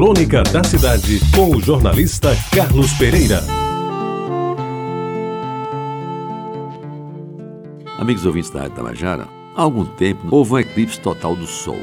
Crônica da Cidade, com o jornalista Carlos Pereira. Amigos ouvintes da Rádio Tabajara, há algum tempo houve um eclipse total do Sol,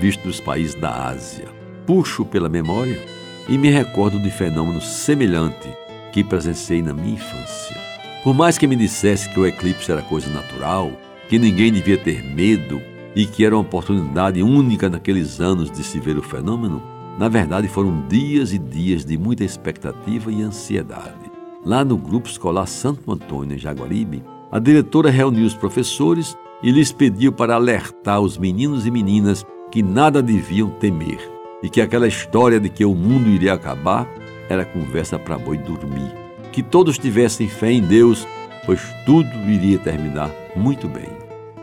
visto nos países da Ásia. Puxo pela memória e me recordo de fenômeno semelhante que presenciei na minha infância. Por mais que me dissesse que o eclipse era coisa natural, que ninguém devia ter medo e que era uma oportunidade única naqueles anos de se ver o fenômeno, na verdade foram dias e dias de muita expectativa e ansiedade. Lá no grupo escolar Santo Antônio, em Jaguaribe, a diretora reuniu os professores e lhes pediu para alertar os meninos e meninas que nada deviam temer e que aquela história de que o mundo iria acabar era conversa para boi dormir. Que todos tivessem fé em Deus, pois tudo iria terminar muito bem.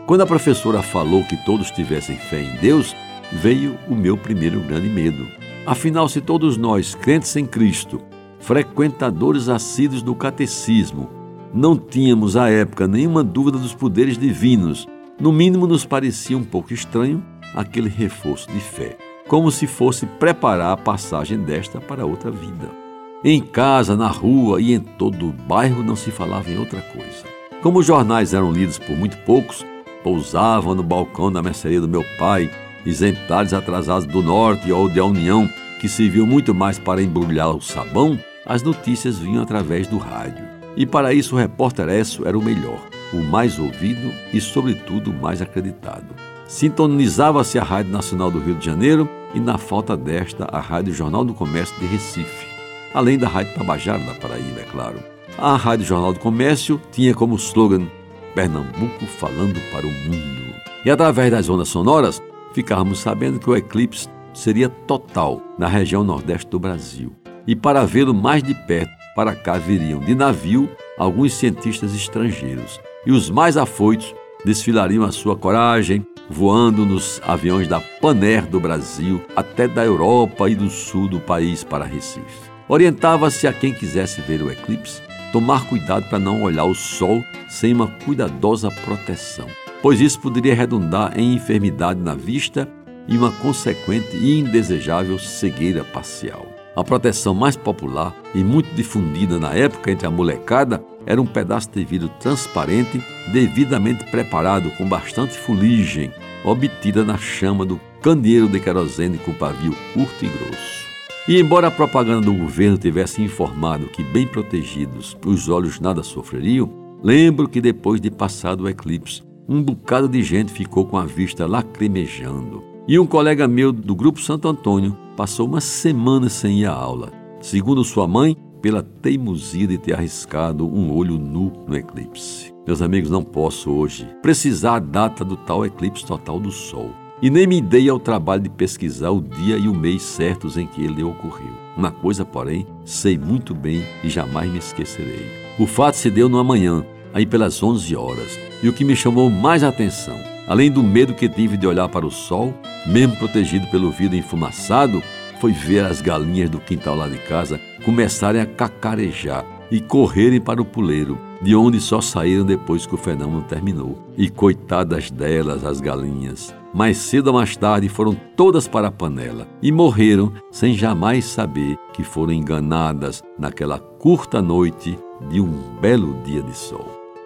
Quando a professora falou que todos tivessem fé em Deus, veio o meu primeiro grande medo. Afinal, se todos nós, crentes em Cristo, frequentadores assíduos do catecismo, não tínhamos à época nenhuma dúvida dos poderes divinos, no mínimo nos parecia um pouco estranho aquele reforço de fé, como se fosse preparar a passagem desta para outra vida. Em casa, na rua e em todo o bairro não se falava em outra coisa. Como os jornais eram lidos por muito poucos, pousavam no balcão da mercearia do meu pai, exemplares atrasados do Norte ou da União, que serviam muito mais para embrulhar o sabão, as notícias vinham através do rádio. E para isso o repórter Esso era o melhor, o mais ouvido e, sobretudo, o mais acreditado. Sintonizava-se a Rádio Nacional do Rio de Janeiro e, na falta desta, a Rádio Jornal do Comércio de Recife, além da Rádio Tabajara da Paraíba, é claro. A Rádio Jornal do Comércio tinha como slogan Pernambuco falando para o mundo. E através das ondas sonoras, ficávamos sabendo que o eclipse seria total na região nordeste do Brasil. E para vê-lo mais de perto, para cá viriam de navio alguns cientistas estrangeiros. E os mais afoitos desfilariam a sua coragem, voando nos aviões da Paner do Brasil até da Europa e do sul do país para Recife. Orientava-se a quem quisesse ver o eclipse tomar cuidado para não olhar o sol sem uma cuidadosa proteção, pois isso poderia redundar em enfermidade na vista e uma consequente e indesejável cegueira parcial. A proteção mais popular e muito difundida na época entre a molecada era um pedaço de vidro transparente, devidamente preparado com bastante fuligem, obtida na chama do candeeiro de querosene com pavio curto e grosso. E embora a propaganda do governo tivesse informado que, bem protegidos, os olhos nada sofreriam, lembro que depois de passado o eclipse, um bocado de gente ficou com a vista lacrimejando. E um colega meu do Grupo Santo Antônio passou uma semana sem ir à aula, segundo sua mãe, pela teimosia de ter arriscado um olho nu no eclipse. Meus amigos, não posso hoje precisar a data do tal eclipse total do Sol e nem me dei ao trabalho de pesquisar o dia e o mês certos em que ele ocorreu. Uma coisa, porém, sei muito bem e jamais me esquecerei. O fato se deu no amanhã, aí pelas 11 horas, e o que me chamou mais atenção, além do medo que tive de olhar para o sol, mesmo protegido pelo vidro enfumaçado, foi ver as galinhas do quintal lá de casa começarem a cacarejar e correrem para o puleiro, de onde só saíram depois que o fenômeno terminou. E coitadas delas, as galinhas. Mais cedo ou mais tarde foram todas para a panela e morreram sem jamais saber que foram enganadas naquela curta noite de um belo dia de sol.